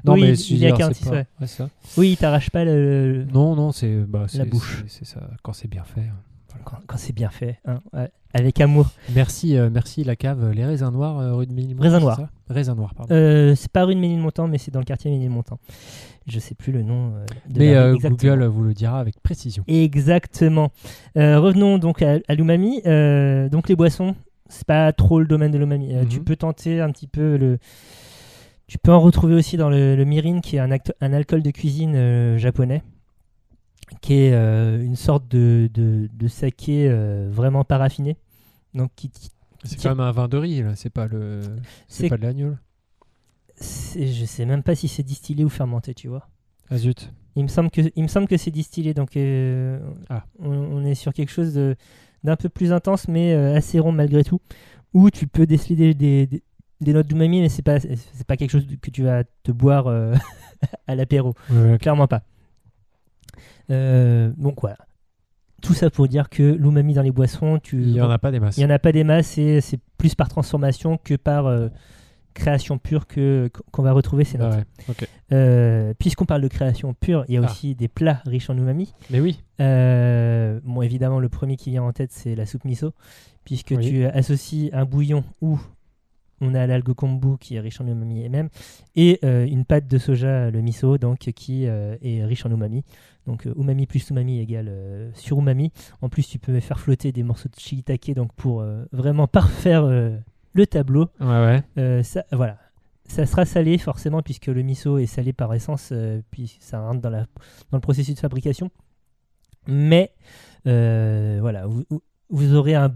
Oui, il- je il veux est à dire, 46, c'est pas- ouais. ouais, ça. Oui, il t'arrache pas le, Non, non, c'est bah, c'est- bouche. c'est- ça, quand c'est bien fait. hein. quand, quand c'est bien fait, hein, ouais, avec amour. Merci, euh, merci la cave, les raisins noirs, euh, rue de Ménilmontant. Raisins noirs. Raisins noirs, pardon. Euh, c'est pas rue de Ménilmontant, mais c'est dans le quartier Ménilmontant. Je sais plus le nom. de mais la. Google vous le dira avec précision. Exactement. Revenons donc à, à l'umami. Donc les boissons, c'est pas trop le domaine de l'umami. Euh, Mhm. Tu peux tenter un petit peu le. Tu peux en retrouver aussi dans le, le mirin, qui est un, acte- un alcool de cuisine euh, japonais, qui est euh, une sorte de, de, de saké euh, vraiment pas raffiné. Donc qui, qui- C'est quand même un vin de riz, là. C'est pas le, c'est pas de l'agneau. je sais même pas si c'est distillé ou fermenté, tu vois. Ah zut. Il me semble que, il me semble que c'est distillé, donc Ah. on, on est sur quelque chose de- d'un peu plus intense, mais euh, assez rond malgré tout, où tu peux déceler des, des- des- des notes d'umami, mais c'est pas, c'est pas quelque chose que tu vas te boire euh, à l'apéro. Ouais. Clairement pas. Euh, donc voilà. Tout ça pour dire que l'umami dans les boissons, tu, Il y en a pas des masses. il y en a pas des masses, et c'est plus par transformation que par création pure que qu'on va retrouver ces Ah notes. ouais, ok. Euh, Puisqu'on parle de création pure, il y a Ah. aussi des plats riches en umami. Mais oui. Euh, bon, évidemment, le premier qui vient en tête, c'est la soupe miso, puisque Oui. tu associes un bouillon où on a l'algue kombu qui est riche en umami et même, et euh, une pâte de soja, le miso, donc qui est riche en umami. Donc umami plus umami égale sur umami. En plus, tu peux faire flotter des morceaux de shiitake, donc pour vraiment parfaire le tableau. Ouais, ouais. Euh, ça, voilà. Ça sera salé forcément puisque le miso est salé par essence, euh, puis ça rentre dans, la, dans le processus de fabrication. Mais euh, voilà, vous, aurez un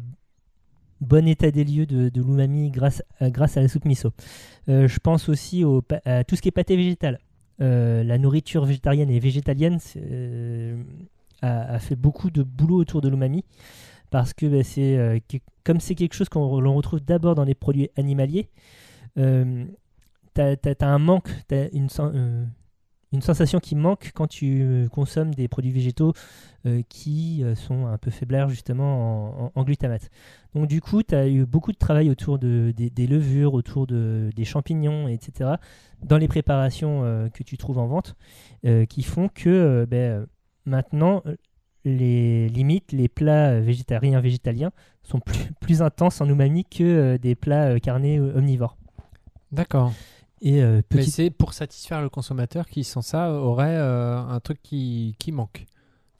bon état des lieux de, de l'umami grâce, à- grâce à la soupe miso. Je pense aussi au, à tout ce qui est pâté végétal. La nourriture végétarienne et végétalienne a, a fait beaucoup de boulot autour de l'umami parce que bah, c'est euh, comme c'est quelque chose qu'on l'on retrouve d'abord dans les produits animaliers, euh, t'as as, un manque, une, euh, une sensation qui manque quand tu consommes des produits végétaux qui sont un peu faiblards justement en, glutamate. Donc du coup, tu as eu beaucoup de travail autour de, des, levures, autour de, des champignons, etc., dans les préparations que tu trouves en vente, qui font que ben, maintenant, les limites, les plats euh, végétariens, végétaliens, sont plus, plus intenses en umami que euh, des plats euh, carnés omnivores. D'accord. Et euh, Mais c'est pour satisfaire le consommateur qui, sans ça, aurait un truc qui, qui manque.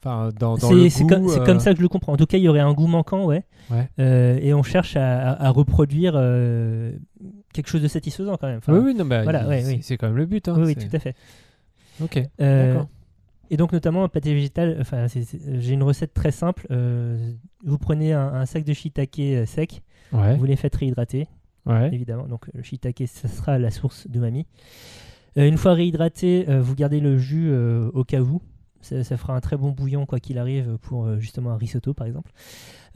Enfin, dans, dans C'est comme, c'est euh, comme ça que je le comprends. En tout cas, il y aurait un goût manquant, ouais. Ouais. Euh, et on cherche à, à- à reproduire euh, quelque chose de satisfaisant quand même. Enfin, Oui, oui, bah, voilà, il- ouais, c'est oui. c'est quand même le but. hein, oui, oui, tout à fait. Ok. D'accord. Et donc notamment un pâté végétal. Enfin, j'ai une recette très simple. Euh, vous prenez un, un sac de shiitake euh, sec, Ouais. vous les faites réhydrater, Ouais. évidemment. Donc le shiitake, ça sera la source d'umami. Euh, une fois réhydraté, euh, vous gardez le jus au cas où. Ça, ça fera un très bon bouillon quoi qu'il arrive pour justement un risotto par exemple.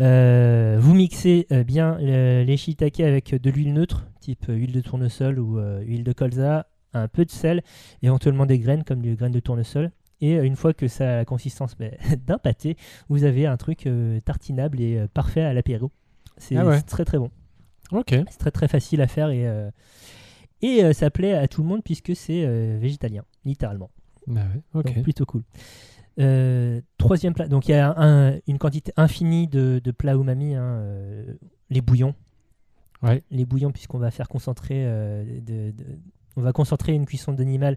Vous mixez bien le- les shiitake avec de l'huile neutre, type huile de tournesol ou huile de colza, un peu de sel, éventuellement des graines comme des graines de tournesol. Et euh, une fois que ça a la consistance ben, d'un pâté, vous avez un truc euh, tartinable et euh, parfait à l'apéro. C'est Ah ouais. très très bon. Ok. C'est très très facile à faire et, euh, et ça plaît à tout le monde puisque c'est végétalien, littéralement. Ouais. Donc plutôt cool. Troisième plat, donc il y a un- une quantité infinie de, de plats umami, hein, les bouillons. Ouais. Les bouillons puisqu'on va faire concentrer, de- de- on va concentrer une cuisson d'animal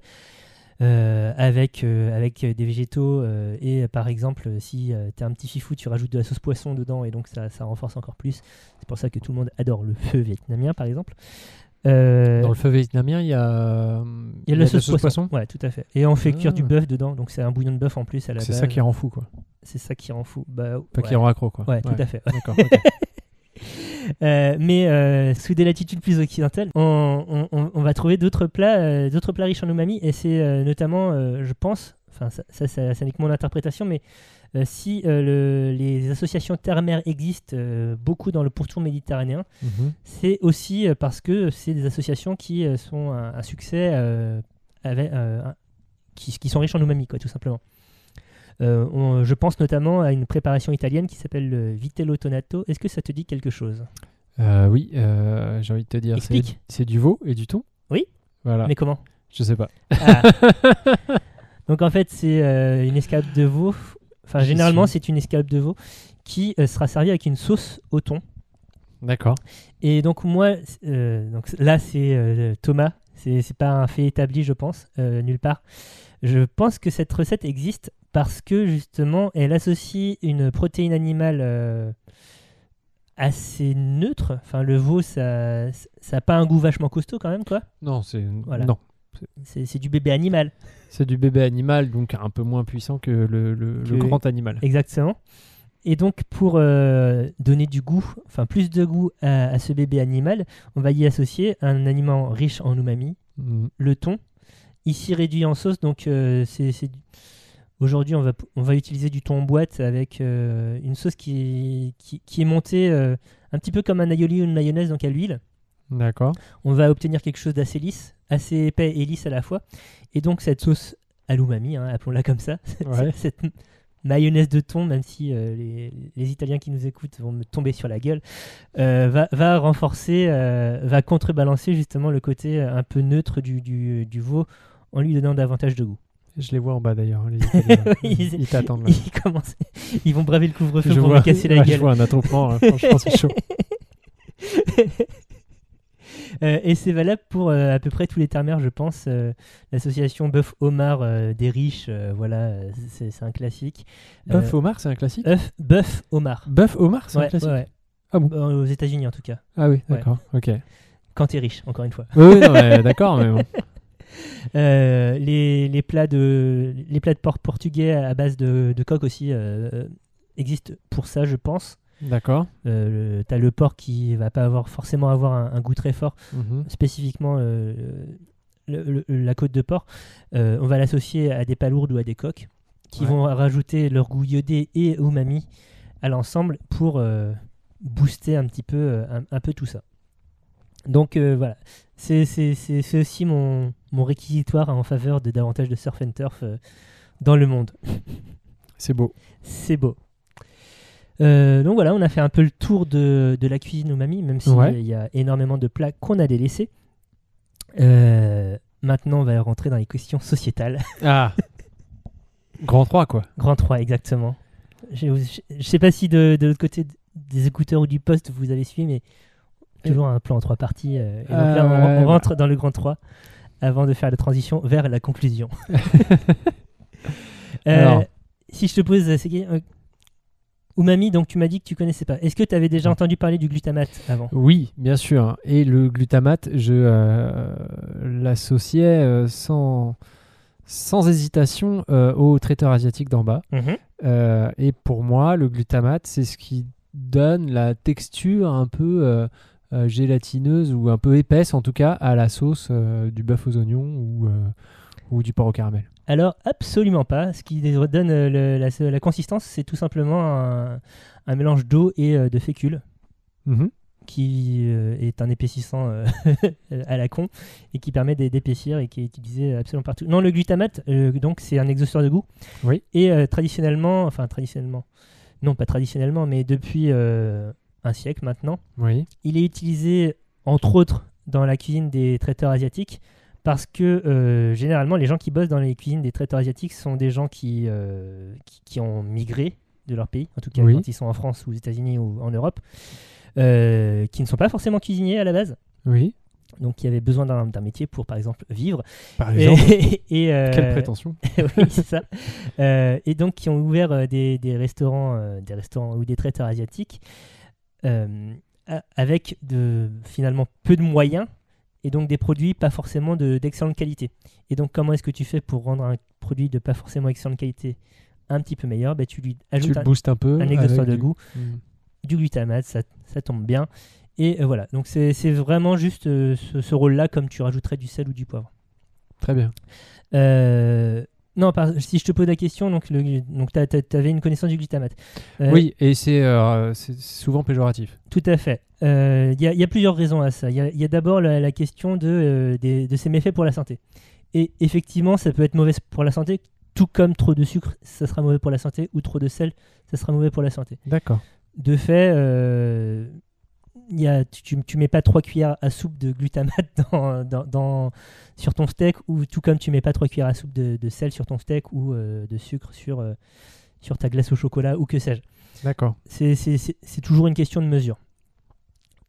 euh, avec, euh, avec des végétaux euh, et par exemple si tu es un petit fifou tu rajoutes de la sauce poisson dedans et donc ça, ça renforce encore plus. C'est pour ça que tout le monde adore le feu vietnamien par exemple. Dans le feu vietnamien, il y a, il y a de la sauce, poisson. Ouais, tout à fait. Et on fait cuire Ah. du bœuf dedans, donc c'est un bouillon de bœuf en plus à la C'est ça qui rend fou, quoi. C'est ça qui rend fou. Bah, Pas ouais. qui rend accro, quoi. Ouais, tout à fait. D'accord. ok. Euh, mais euh, sous des latitudes plus occidentales, on, on- on- on va trouver d'autres plats, euh, d'autres plats riches en umami, et c'est notamment, je pense, enfin ça, ça, ça- ça n'est que mon interprétation, mais si le- les associations terre-mer existent beaucoup dans le pourtour méditerranéen, Mhm. c'est aussi parce que c'est des associations qui sont un, un succès, avec, un- qui, qui sont riches en umami, quoi, tout simplement. Euh, on- je pense notamment à une préparation italienne qui s'appelle le vitello tonato. Est-ce que ça te dit quelque chose? Euh, oui, euh, j'ai envie de te dire, c'est Explique. c'est du veau et du thon? Oui. Voilà. Mais comment? Je sais pas. Ah. Donc en fait, c'est euh, une escalope de veau. Enfin, généralement, c'est une escalope de veau qui euh, sera servie avec une sauce au thon. D'accord. Et donc moi, euh, donc là, c'est Thomas. C'est pas un fait établi, je pense, nulle part. Je pense que cette recette existe parce que justement, elle associe une protéine animale euh, assez neutre. Enfin, le veau, ça, ça a pas un goût vachement costaud quand même, quoi. Non, c'est Voilà. non. C'est du bébé animal. C'est du bébé animal, donc un peu moins puissant que le, le- le Que- grand animal. Exactement. Et donc, pour euh, donner du goût, enfin plus de goût à, à ce bébé animal, on va y associer un aliment riche en umami, Mhm. le thon, ici réduit en sauce. Donc, euh, c'est aujourd'hui, on va, on va utiliser du thon en boîte avec euh, une sauce qui, qui, qui est montée euh, un petit peu comme un aioli ou une mayonnaise, donc à l'huile. D'accord. On va obtenir quelque chose d'assez lisse, assez épais et lisse à la fois. Et donc cette sauce à l'umami, hein, appelons-la comme ça, Ouais. cette mayonnaise de thon, même si euh, les, les Italiens qui nous écoutent vont me tomber sur la gueule, va, va renforcer, va contrebalancer justement le côté un peu neutre du, du, du veau en lui donnant davantage de goût. Je les vois en bas d'ailleurs. les. Oui, ils t'attendent là. Ils, commencent- ils vont braver le couvre-feu pour vois, me casser la ouais, je gueule. vois un attroupement, hein, franchement, c'est chaud. Euh, et c'est valable pour euh, à peu près tous les termères, je pense. Euh, L'association Bœuf Homard euh, des riches, voilà, c'est un classique. Bœuf homard, c'est un classique? Œuf- Bœuf Homard. Bœuf homard, c'est Ouais, un classique? ouais, ouais. Ah bon? Aux États-Unis en tout cas. Ah oui, Ouais. d'accord, ok. Quand t'es riche, encore une fois. Oui, d'accord, mais bon. Euh, les, les plats de les plats de porc portugais à base de, de coq aussi euh, euh, existent pour ça, je pense. D'accord. Euh, le- T'as le porc qui va pas avoir forcément avoir un, un goût très fort, Mhm. spécifiquement le- le- la côte de porc. On va l'associer à des palourdes ou à des coques qui Ouais. vont rajouter leur goût iodé et umami à l'ensemble pour booster un petit peu un, un peu tout ça. Donc euh, voilà, c'est aussi mon, mon réquisitoire en faveur de davantage de surf and turf euh, dans le monde. C'est beau. C'est beau. Euh, donc voilà, on a fait un peu le tour de, de la cuisine umami, même s'il Ouais. y a énormément de plats qu'on a délaissés. Maintenant, on va rentrer dans les questions sociétales. Ah Grand 3, quoi. Grand 3, exactement. Je ne sais pas si de, de l'autre côté des écouteurs ou du poste vous avez suivi, mais toujours un plan en trois parties. euh, et donc Ah là, on, ouais, on bah. rentre dans le Grand 3 avant de faire la transition vers la conclusion. Euh, Alors. si je te pose, euh, Umami, donc tu m'as dit que tu connaissais pas. Est-ce que tu avais déjà entendu parler du glutamate avant? Oui, bien sûr. Et le glutamate, je euh, l'associais euh, sans, sans hésitation euh, au traiteur asiatique d'en bas. Mhm. Et pour moi, le glutamate, c'est ce qui donne la texture un peu euh, gélatineuse ou un peu épaisse, en tout cas, à la sauce euh, du bœuf aux oignons ou, euh, ou du porc au caramel. Alors, absolument pas. Ce qui donne le- la, la consistance, c'est tout simplement un, un mélange d'eau et de fécule. Mhm. qui est un épaississant à la con et qui permet d'é- d'épaissir et qui est utilisé absolument partout. Non, le glutamate, donc c'est un exhausteur de goût. Oui. Et traditionnellement, enfin traditionnellement, non pas traditionnellement, mais depuis un siècle maintenant, Oui. il est utilisé entre autres dans la cuisine des traiteurs asiatiques parce que euh, généralement les gens qui bossent dans les cuisines des traiteurs asiatiques sont des gens qui, euh, qui, qui ont migré de leur pays, en tout cas Oui. quand ils sont en France ou aux États-Unis ou en Europe, euh, qui ne sont pas forcément cuisiniers à la base, Oui. donc qui avaient besoin d'un métier pour par exemple vivre. Par Et- exemple. et, euh, Quelle prétention. oui, c'est ça. Et donc qui ont ouvert des, des restaurants, des restaurants ou des traiteurs asiatiques avec de, finalement peu de moyens et donc des produits pas forcément de- d'excellente qualité. Et donc comment est-ce que tu fais pour rendre un produit de pas forcément excellente qualité un petit peu meilleur? Ben, Tu lui ajoutes un, boostes un peu. un exhausteur avec de du- goût, Mhm. du glutamate, ça, ça tombe bien. Et euh, voilà, donc c'est c'est vraiment juste euh, ce, ce rôle-là comme tu rajouterais du sel ou du poivre. Très bien. Euh, non, par- si je te pose la question, donc, le, donc tu avais une connaissance du glutamate. Euh, Oui, et c'est euh, c'est souvent péjoratif. Tout à fait. Euh, Il y, a- il y a plusieurs raisons à ça. Il y a, d'abord la, la question de, des- de ses méfaits pour la santé. Et effectivement, ça peut être mauvais pour la santé, tout comme trop de sucre, ça sera mauvais pour la santé, ou trop de sel, ça sera mauvais pour la santé. D'accord. De fait, y a, tu, tu, mets pas trois cuillères à soupe de glutamate dans, dans- dans- sur ton steak, ou tout comme tu mets pas trois cuillères à soupe de, de sel sur ton steak, ou euh, de sucre sur, euh, sur ta glace au chocolat, ou que sais-je. D'accord. C'est- toujours une question de mesure.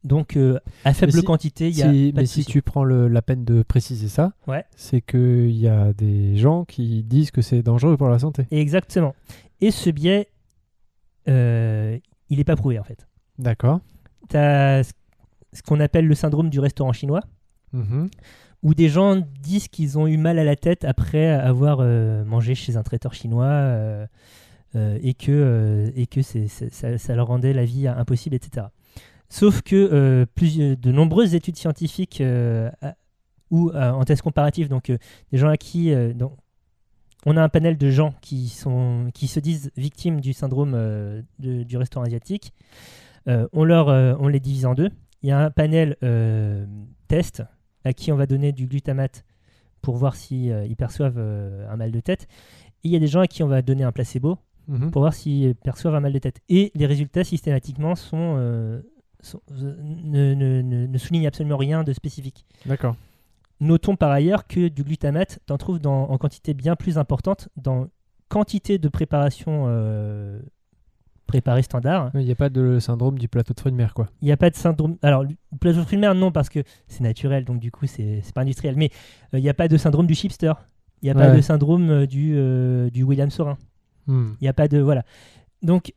Donc, euh, à faible si- quantité, il y a Si- pas mais de si tu prends le- la peine de préciser ça, Ouais. c'est qu'il y a des gens qui disent que c'est dangereux pour la santé. Exactement. Et ce biais, il n'est pas prouvé en fait. D'accord. Tu as ce qu'on appelle le syndrome du restaurant chinois, Mhm. où des gens disent qu'ils ont eu mal à la tête après avoir euh, mangé chez un traiteur chinois euh, euh, et que, et que ça, ça leur rendait la vie impossible, etc. Sauf que de nombreuses études scientifiques ou en test comparatif, donc des gens à qui donc, on a un panel de gens qui, sont, qui se disent victimes du syndrome de- du restaurant asiatique. Euh, on, leur, euh, on les divise en deux il y a un panel euh, test à qui on va donner du glutamate pour voir si euh, ils perçoivent un mal de tête. Et il y a des gens à qui on va donner un placebo Mhm. pour voir s'ils perçoivent un mal de tête. Et les résultats systématiquement sont, sont- ne, ne- ne- ne soulignent absolument rien de spécifique. D'accord. Notons par ailleurs que du glutamate, t'en trouves dans- en quantité bien plus importante dans quantité de préparation euh, préparée standard. Il n'y a pas de syndrome du plateau de fruits de mer, quoi. Il n'y a pas de syndrome. Alors, le plateau de fruits de mer, non, parce que c'est naturel, donc du coup, c'est pas industriel. Mais euh, il n'y a pas de syndrome du chipster. Il n'y a pas de syndrome euh, du, euh, du William Sorin. Hmm. Il n'y a pas de. Voilà. Donc,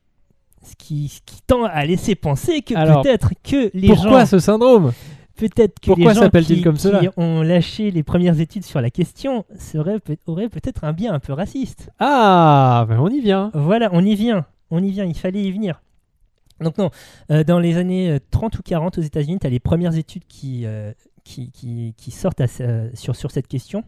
ce qui, ce qui tend à laisser penser que peut-être que les Pourquoi gens. ce syndrome? Peut-être que pourquoi les gens qui, comme qui cela ont lâché les premières études sur la question seraient auraient peut-être un biais un peu raciste. Ah, ben on y vient. Voilà, on y vient. On y vient, il fallait y venir. Donc non, euh, dans les années euh, 30 ou 40 aux États-Unis, tu as les premières études qui, euh, qui, qui, qui sortent à sur, sur cette question.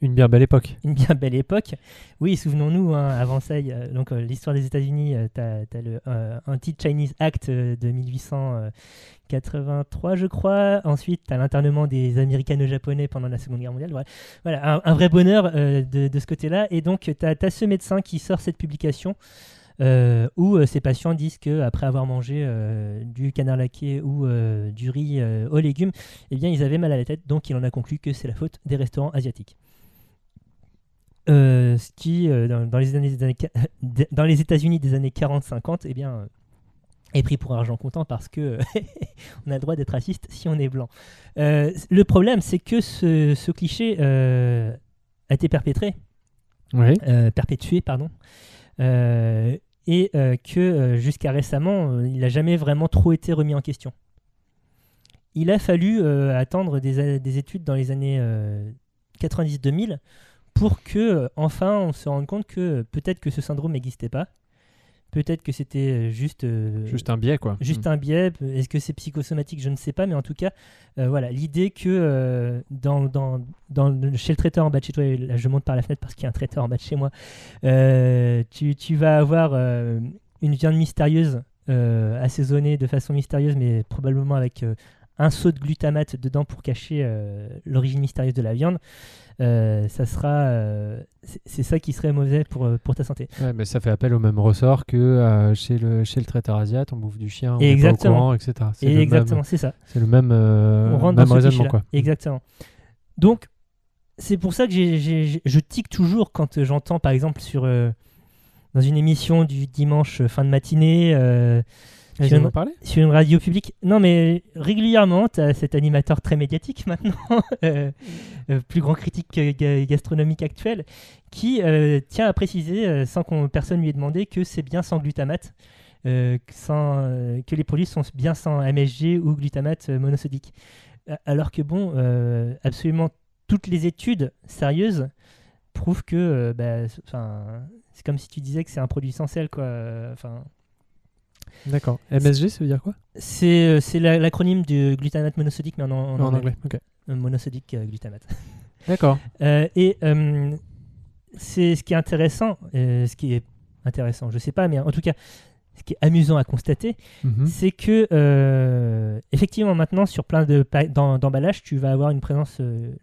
Une bien belle époque. Une bien belle époque. Oui, souvenons-nous, hein, avant ça, il y a- donc euh, l'histoire des États-Unis, tu as, le euh, Anti-Chinese Act euh, de 1883, je crois. Ensuite, tu as l'internement des Américano-Japonais pendant la Seconde Guerre mondiale. Voilà, Voilà, un, un vrai bonheur euh, de, de ce côté-là. Et donc, tu as, ce médecin qui sort cette publication. Euh, où euh, ces patients disent qu'après avoir mangé euh, du canard laqué ou du riz aux légumes, eh bien, ils avaient mal à la tête. Donc, il en a conclu que c'est la faute des restaurants asiatiques. Ce qui, dans, dans les années, dans États-Unis des années 40-50, eh bien, est pris pour argent comptant parce que on a le droit d'être raciste si on est blanc. Euh, le problème, c'est que ce, ce cliché euh, a été perpétré, Oui. euh, perpétué, pardon, et euh, que euh, jusqu'à récemment, euh, il n'a jamais vraiment trop été remis en question. Il a fallu euh, attendre des, études dans les années euh, 90-2000 pour que euh, enfin on se rende compte que euh, peut-être que ce syndrome n'existait pas, peut-être que c'était euh, juste euh, Juste un biais, quoi. Juste Hmm. un biais, est-ce que c'est psychosomatique? Je ne sais pas, mais en tout cas, euh, voilà, l'idée que euh, dans, dans, dans le- chez le traiteur en bas de chez toi, là je monte par la fenêtre parce qu'il y a un traiteur en bas de chez moi, tu, tu vas avoir une viande mystérieuse, assaisonnée de façon mystérieuse, mais probablement avec un saut de glutamate dedans pour cacher euh, l'origine mystérieuse de la viande. Euh, ça sera, euh, c'est ça qui serait mauvais pour, pour ta santé. Ouais, mais ça fait appel au même ressort que chez, le, chez le traiteur asiate, on bouffe du chien, on est pas au Exactement. courant, etc. Et exactement, c'est ça. c'est le même, on rentre même dans ce raisonnement, quoi. Exactement. Donc, c'est pour ça que je tique toujours quand j'entends, par exemple, sur dans une émission du dimanche fin de matinée, ils sur, en parlé sur une radio publique. Non, mais régulièrement, tu as cet animateur très médiatique maintenant, euh, euh, plus grand critique ga- gastronomique actuel, qui euh, tient à préciser, sans qu'on personne lui ait demandé, que c'est bien sans glutamate. que sans, que les produits sont bien sans MSG ou glutamate monosodique. Alors que bon, absolument toutes les études sérieuses prouvent que bah, c'est comme si tu disais que c'est un produit sans sel. Quoi. euh, 'fin, D'accord. MSG, ça veut dire quoi? C'est euh, l'acronyme du glutamate monosodique, mais en, en- en En anglais. anglais. Ok. Euh, monosodique euh, glutamate. D'accord. Et c'est ce qui est intéressant, ce qui est intéressant, je sais pas, mais en tout cas, ce qui est amusant à constater, Mhm. c'est que euh, effectivement maintenant sur plein de d'emballages, tu vas avoir une présence euh,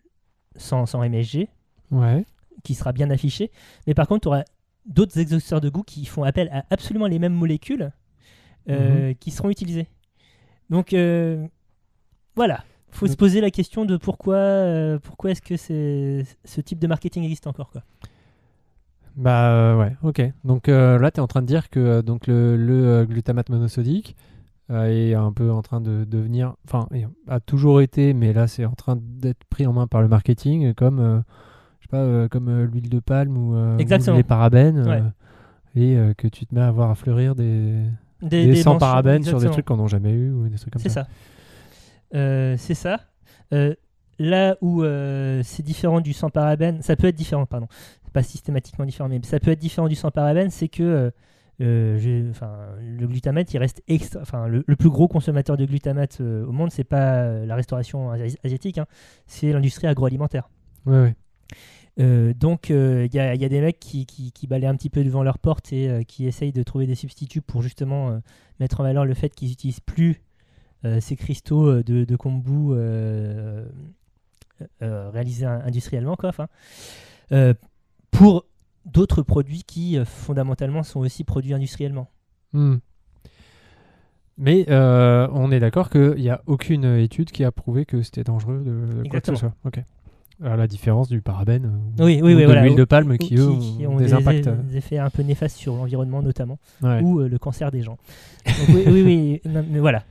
sans, sans MSG Ouais. qui sera bien affichée, mais par contre, tu auras d'autres exhausteurs de goût qui font appel à absolument les mêmes molécules euh, qui seront utilisées. Donc euh, voilà, faut se poser la question de pourquoi, euh, pourquoi est-ce que c'est- ce type de marketing existe encore quoi. Bah euh, ouais, ok. Donc là, tu es en train de dire que donc le, le, glutamate monosodique est un peu en train de devenir, enfin, a toujours été, mais là, c'est en train d'être pris en main par le marketing, comme, je sais pas, comme l'huile de palme ou, les parabènes, Ouais. et que tu te mets à voir à fleurir des, Des, des des sans parabènes sur des trucs qu'on n'a jamais eu ou des trucs comme C'est ça. ça. Euh, c'est ça. Euh, là où euh, c'est différent du sans parabène, ça peut être différent, pardon, pas systématiquement différent, mais ça peut être différent du sans parabène, c'est que le glutamate, il reste extra, enfin, le, le plus gros consommateur de glutamate au monde, c'est pas la restauration asi- asiatique, hein, c'est l'industrie agroalimentaire. Ouais, ouais. Euh, donc il y, a, y a des mecs qui, qui, qui balaient un petit peu devant leur porte et euh, qui essayent de trouver des substituts pour justement euh, mettre en valeur le fait qu'ils n'utilisent plus euh, ces cristaux euh, de, de kombu euh, euh, réalisés in- industriellement, quoi, euh, pour d'autres produits qui euh, fondamentalement sont aussi produits industriellement. Hmm. Mais euh, on est d'accord qu'il n'y a aucune étude qui a prouvé que c'était dangereux de, de quoi que ce soit. À la différence du parabène euh, Oui, ou oui, oui, de voilà. l'huile de palme qui, ont, des, impacts. euh, des effets un peu néfastes sur l'environnement notamment, ouais. ou euh, le cancer des gens. Donc, oui, oui, oui, non, mais voilà.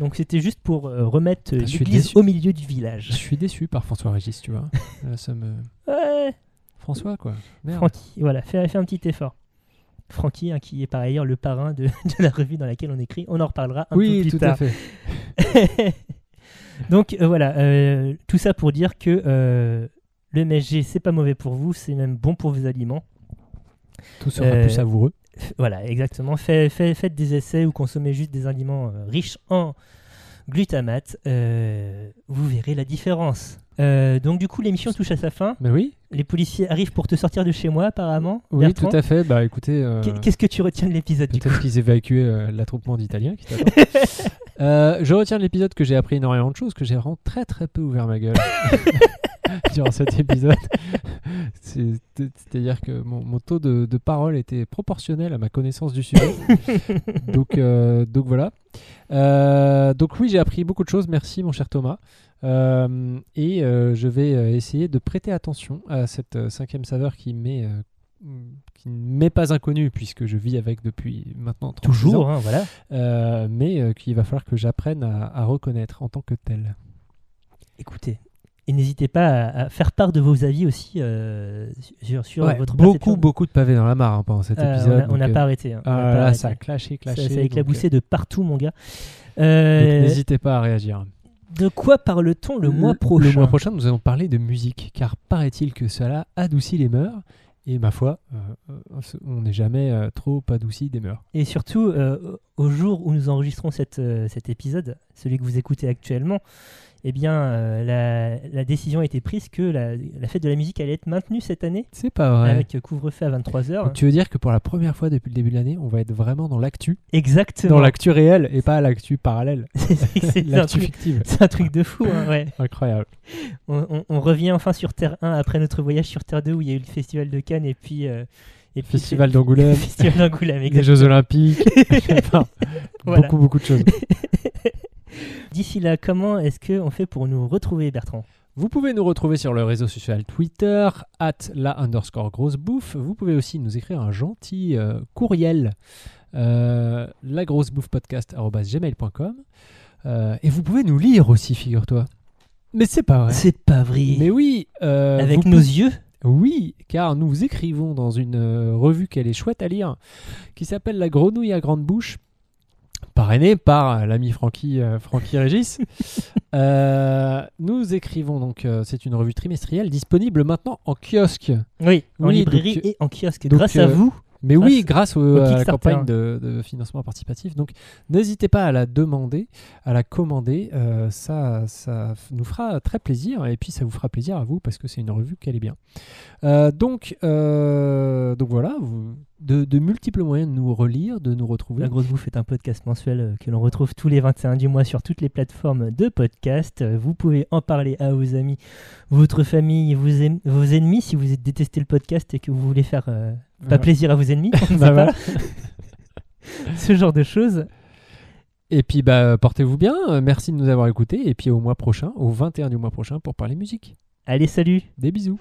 Donc c'était juste pour euh, remettre euh, Ah, je suis l'église au milieu du Je village. suis déçu par François Régis, tu vois. Ça me... Ouais, François, quoi. Merde. Francky, voilà, fais, fais un petit effort. Francky, hein, qui est par ailleurs le parrain de, de la revue dans laquelle on écrit, on en reparlera un oui, peu plus tout tard. à fait. Donc euh, voilà, euh, tout ça pour dire que euh, le MSG, c'est pas mauvais pour vous, c'est même bon pour vos aliments. Tout sera plus savoureux. Voilà, exactement. Fait- fait- faites des essais ou consommez juste des aliments riches en glutamate. vous verrez la différence. Euh, donc du coup, l'émission touche à sa fin. Mais oui, Les policiers arrivent pour te sortir de chez moi, apparemment. oui, Bertrand. tout à fait. Bah écoutez, euh, Qu'est- Qu'est-ce que tu retiens de l'épisode peut-être qu'ils évacuaient euh, l'attroupement d'Italiens qui. Euh, je retiens de l'épisode que j'ai appris énormément de choses, que j'ai vraiment très très peu ouvert ma gueule durant cet épisode. C'est- C'est-à-dire que mon, mon taux de, de parole était proportionnel à ma connaissance du sujet. donc, euh, donc voilà. Euh, donc oui, j'ai appris beaucoup de choses. Merci mon cher Thomas. Et je vais essayer de prêter attention à cette cinquième saveur qui m'est qui ne m'est pas inconnue puisque je vis avec depuis maintenant 36 ans, Toujours, hein, voilà. euh, mais euh, qu'il va falloir que j'apprenne à, à reconnaître en tant que tel. Écoutez. Et n'hésitez pas à, à faire part de vos avis aussi euh, sur, sur Ouais, votre beaucoup, beaucoup de pavés dans la mare hein, pendant cet épisode. on n'a pas arrêté. hein, ah pas là, arrêté. ça a clashé, Ça, clashé. ça a donc, éclaboussé de partout, mon gars. N'hésitez pas à réagir. de quoi parle-t-on le mois prochain? Le mois prochain, nous allons parler de musique, car paraît-il que cela adoucit les mœurs. Et ma foi, euh, euh, on n'est jamais euh, trop adouci des mœurs. Et surtout, euh, au jour où nous enregistrons cet épisode, celui que vous écoutez actuellement, eh bien, euh, la, la décision a été prise que la, la fête de la musique allait être maintenue cette année, C'est pas vrai. avec couvre-feu à 23h. Donc, tu veux dire que pour la première fois depuis le début de l'année, on va être vraiment dans l'actu? Exactement. Dans l'actu réelle et pas l'actu parallèle. c'est l'actu fictive. c'est un truc de fou, hein, ouais. Incroyable. On, on- on revient enfin sur Terre 1 après notre voyage sur Terre 2 où il y a eu le festival de Cannes et puis... euh, et puis Festival d'Angoulême, Festival d'Angoulême, les. Jeux Olympiques. Enfin, Voilà. Beaucoup, beaucoup de choses. D'ici là, comment est-ce qu'on fait pour nous retrouver, Bertrand? Vous pouvez nous retrouver sur le réseau social Twitter, at la underscore grosse bouffe. Vous pouvez aussi nous écrire un gentil euh, courriel, euh, lagrossebouffepodcast.gmail.com. Euh, et vous pouvez nous lire aussi, figure-toi. Mais c'est pas vrai. C'est pas vrai. Mais oui. euh, Avec nos pouvez- yeux? Oui, car nous écrivons dans une euh, revue qu'elle est chouette à lire, qui s'appelle La Grenouille à grande bouche, parrainée par euh, l'ami Francky, euh, Francky Régis. Euh, nous écrivons donc, euh, c'est une revue trimestrielle disponible maintenant en kiosque. Oui, en Oui, librairie donc, et en kiosque. donc, Grâce à vous, Mais Grâce oui, grâce au- au à la campagne de, de financement participatif. Donc n'hésitez pas à la demander, à la commander. euh, ça, ça nous fera très plaisir et puis ça vous fera plaisir à vous parce que c'est une revue qui est bien. Euh, donc, euh, donc voilà, vous- de, de multiples moyens de nous relire, de nous retrouver. La Grosse Bouffe est un podcast mensuel que l'on retrouve tous les 21 du mois sur toutes les plateformes de podcast. Vous pouvez en parler à vos amis, votre famille, vos, em- vos ennemis si vous détestez le podcast et que vous voulez faire pas plaisir à vos ennemis. Bah voilà. Ce genre de choses. Et puis bah, portez-vous bien, merci de nous avoir écoutés et puis au mois prochain, au 21 du mois prochain pour parler musique. Allez, salut Des bisous.